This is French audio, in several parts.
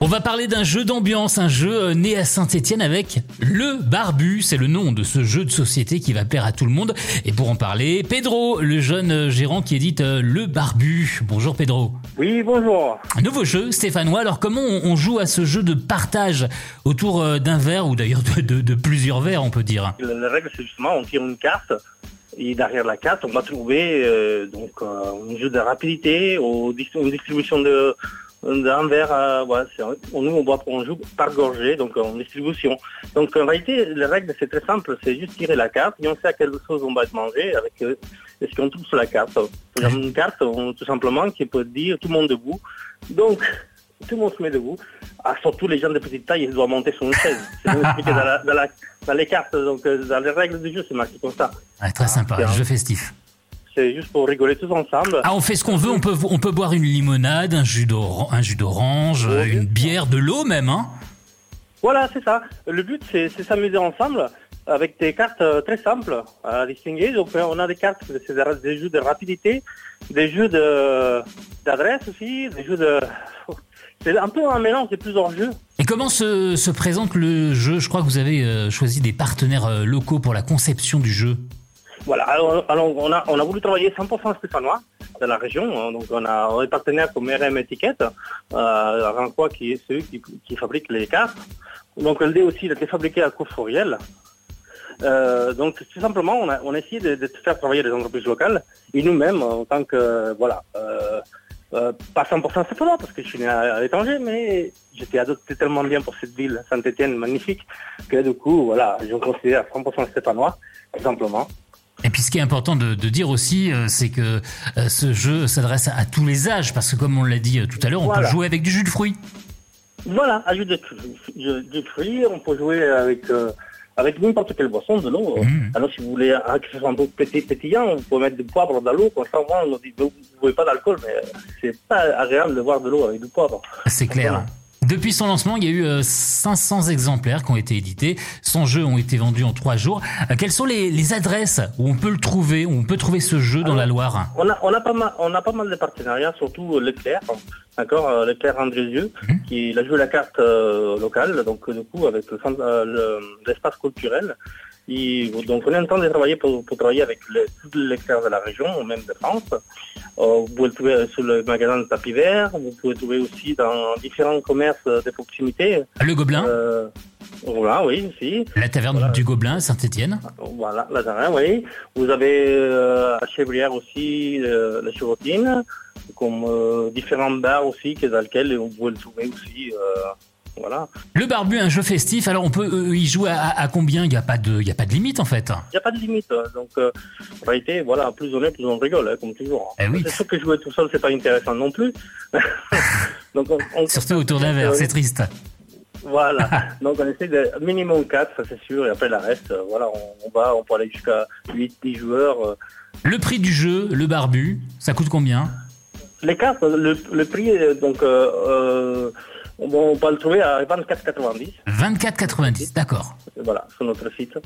On va parler d'un jeu d'ambiance, un jeu euh, né à Saint-Étienne avec Le Barbu. C'est le nom de ce jeu de société qui va plaire à tout le monde. Et pour en parler, Pedro, le jeune euh, gérant qui édite euh, Le Barbu. Bonjour Pedro. Oui, bonjour. Un nouveau jeu stéphanois. Alors comment on joue à ce jeu de partage autour d'un verre ou d'ailleurs de, plusieurs verres, on peut dire? La règle, c'est justement on tire une carte et derrière la carte, on va trouver donc un jeu de rapidité ou une distribution de d'un verre, euh, nous on boit, on joue par gorgée, donc en distribution. Donc en réalité, la règle c'est très simple, c'est juste tirer la carte et on sait à quelle chose on va être mangé avec euh, ce qu'on trouve sur la carte. une carte tout simplement qui peut dire tout le monde debout. Donc tout le monde se met debout. Ah, surtout les gens de petite taille, ils doivent monter sur une chaise. C'est expliqué dans, les cartes, donc euh, dans les règles du jeu, c'est marqué comme ça. très sympa, un jeu festif c'est juste pour rigoler tous ensemble. Ah, on fait ce qu'on veut, on peut, on peut boire une limonade, un jus d'orange, une bière, de l'eau même, hein Voilà, c'est ça. Le but, c'est s'amuser ensemble avec des cartes euh, très simples à distinguer. Donc, euh, on a des cartes, c'est des jeux de rapidité, des jeux d'adresse aussi, des jeux de... C'est un peu un mélange de plusieurs jeux. Et comment se, se, présente le jeu? Je crois que vous avez euh, choisi des partenaires locaux pour la conception du jeu. Voilà, alors, on, a, on, a, voulu travailler 100% stéphanois de la région. Hein. donc on a des partenaires comme RM Étiquette, euh, qui est celui qui, qui, fabrique les cartes. Donc le dé aussi il a été fabriqué à Courforiel. Euh, donc tout simplement on a, on a essayé de, faire travailler les entreprises locales et nous-mêmes en tant que voilà euh, euh, pas 100% stéphanois parce que je suis né à, l'étranger mais j'étais adopté tellement bien pour cette ville Saint-Étienne magnifique que du coup voilà je me considère 100% stéphanois tout simplement. Et puis ce qui est important de, dire aussi, euh, c'est que euh, ce jeu s'adresse à, tous les âges, parce que comme on l'a dit euh, tout à l'heure, on peut jouer avec du jus de fruits. Voilà, à jus de, fruits, on peut jouer avec avec n'importe quelle boisson, de l'eau. Mmh. Alors si vous voulez que ce soit un peu pétillant, on peut mettre du poivre dans l'eau, comme ça on dit, vous ne voyez pas d'alcool, mais c'est pas agréable de voir de l'eau avec du poivre. C'est clair. Depuis son lancement, il y a eu 500 euh, exemplaires qui ont été édités. Son jeu ont été vendus en trois jours. Euh, quelles sont les, adresses où on peut le trouver, où on peut trouver ce jeu dans la Loire on a, on, a pas mal, on a pas mal de partenariats, surtout Leclerc, d'accord, Leclerc Andrézieux, mmh. qui a joué la carte euh, locale, donc du coup avec l'espace culturel donc on est en train de travailler pour, travailler avec tous les experts de la région, même de France. Euh, vous pouvez le trouver sur le magasin de tapis vert, vous pouvez le trouver aussi dans différents commerces de proximité. Le Gobelin euh, Voilà, oui, aussi. La taverne du Gobelin, Saint-Etienne Voilà, la taverne, oui. Vous avez euh, à Chevrière aussi la chevotine, comme différents bars aussi, dans lesquels vous pouvez le trouver aussi le barbu, un jeu festif. Alors on peut euh, y jouer à, combien? Il n'y a pas de, il a pas de limite en fait. Il n'y a pas de limite. Hein. Donc euh, en réalité, voilà, plus on est, plus on rigole, hein, comme toujours. Eh c'est sûr que jouer tout seul, c'est pas intéressant non plus. Donc surtout autour d'un verre, c'est triste. Voilà. Donc on essaie de minimum 4, ça c'est sûr, et après la reste, euh, voilà, on, va, on peut aller jusqu'à 8, 10 joueurs. Le prix du jeu, le barbu, ça coûte combien? Les cartes, le, prix, donc on peut le trouver à 24,90. 24,90, d'accord. Voilà, sur notre site.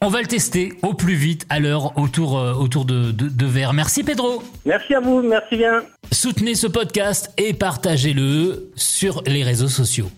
On va le tester au plus vite à l'heure autour, euh, autour de, de, de verre. Merci Pedro. Merci à vous, merci bien. Soutenez ce podcast et partagez-le sur les réseaux sociaux.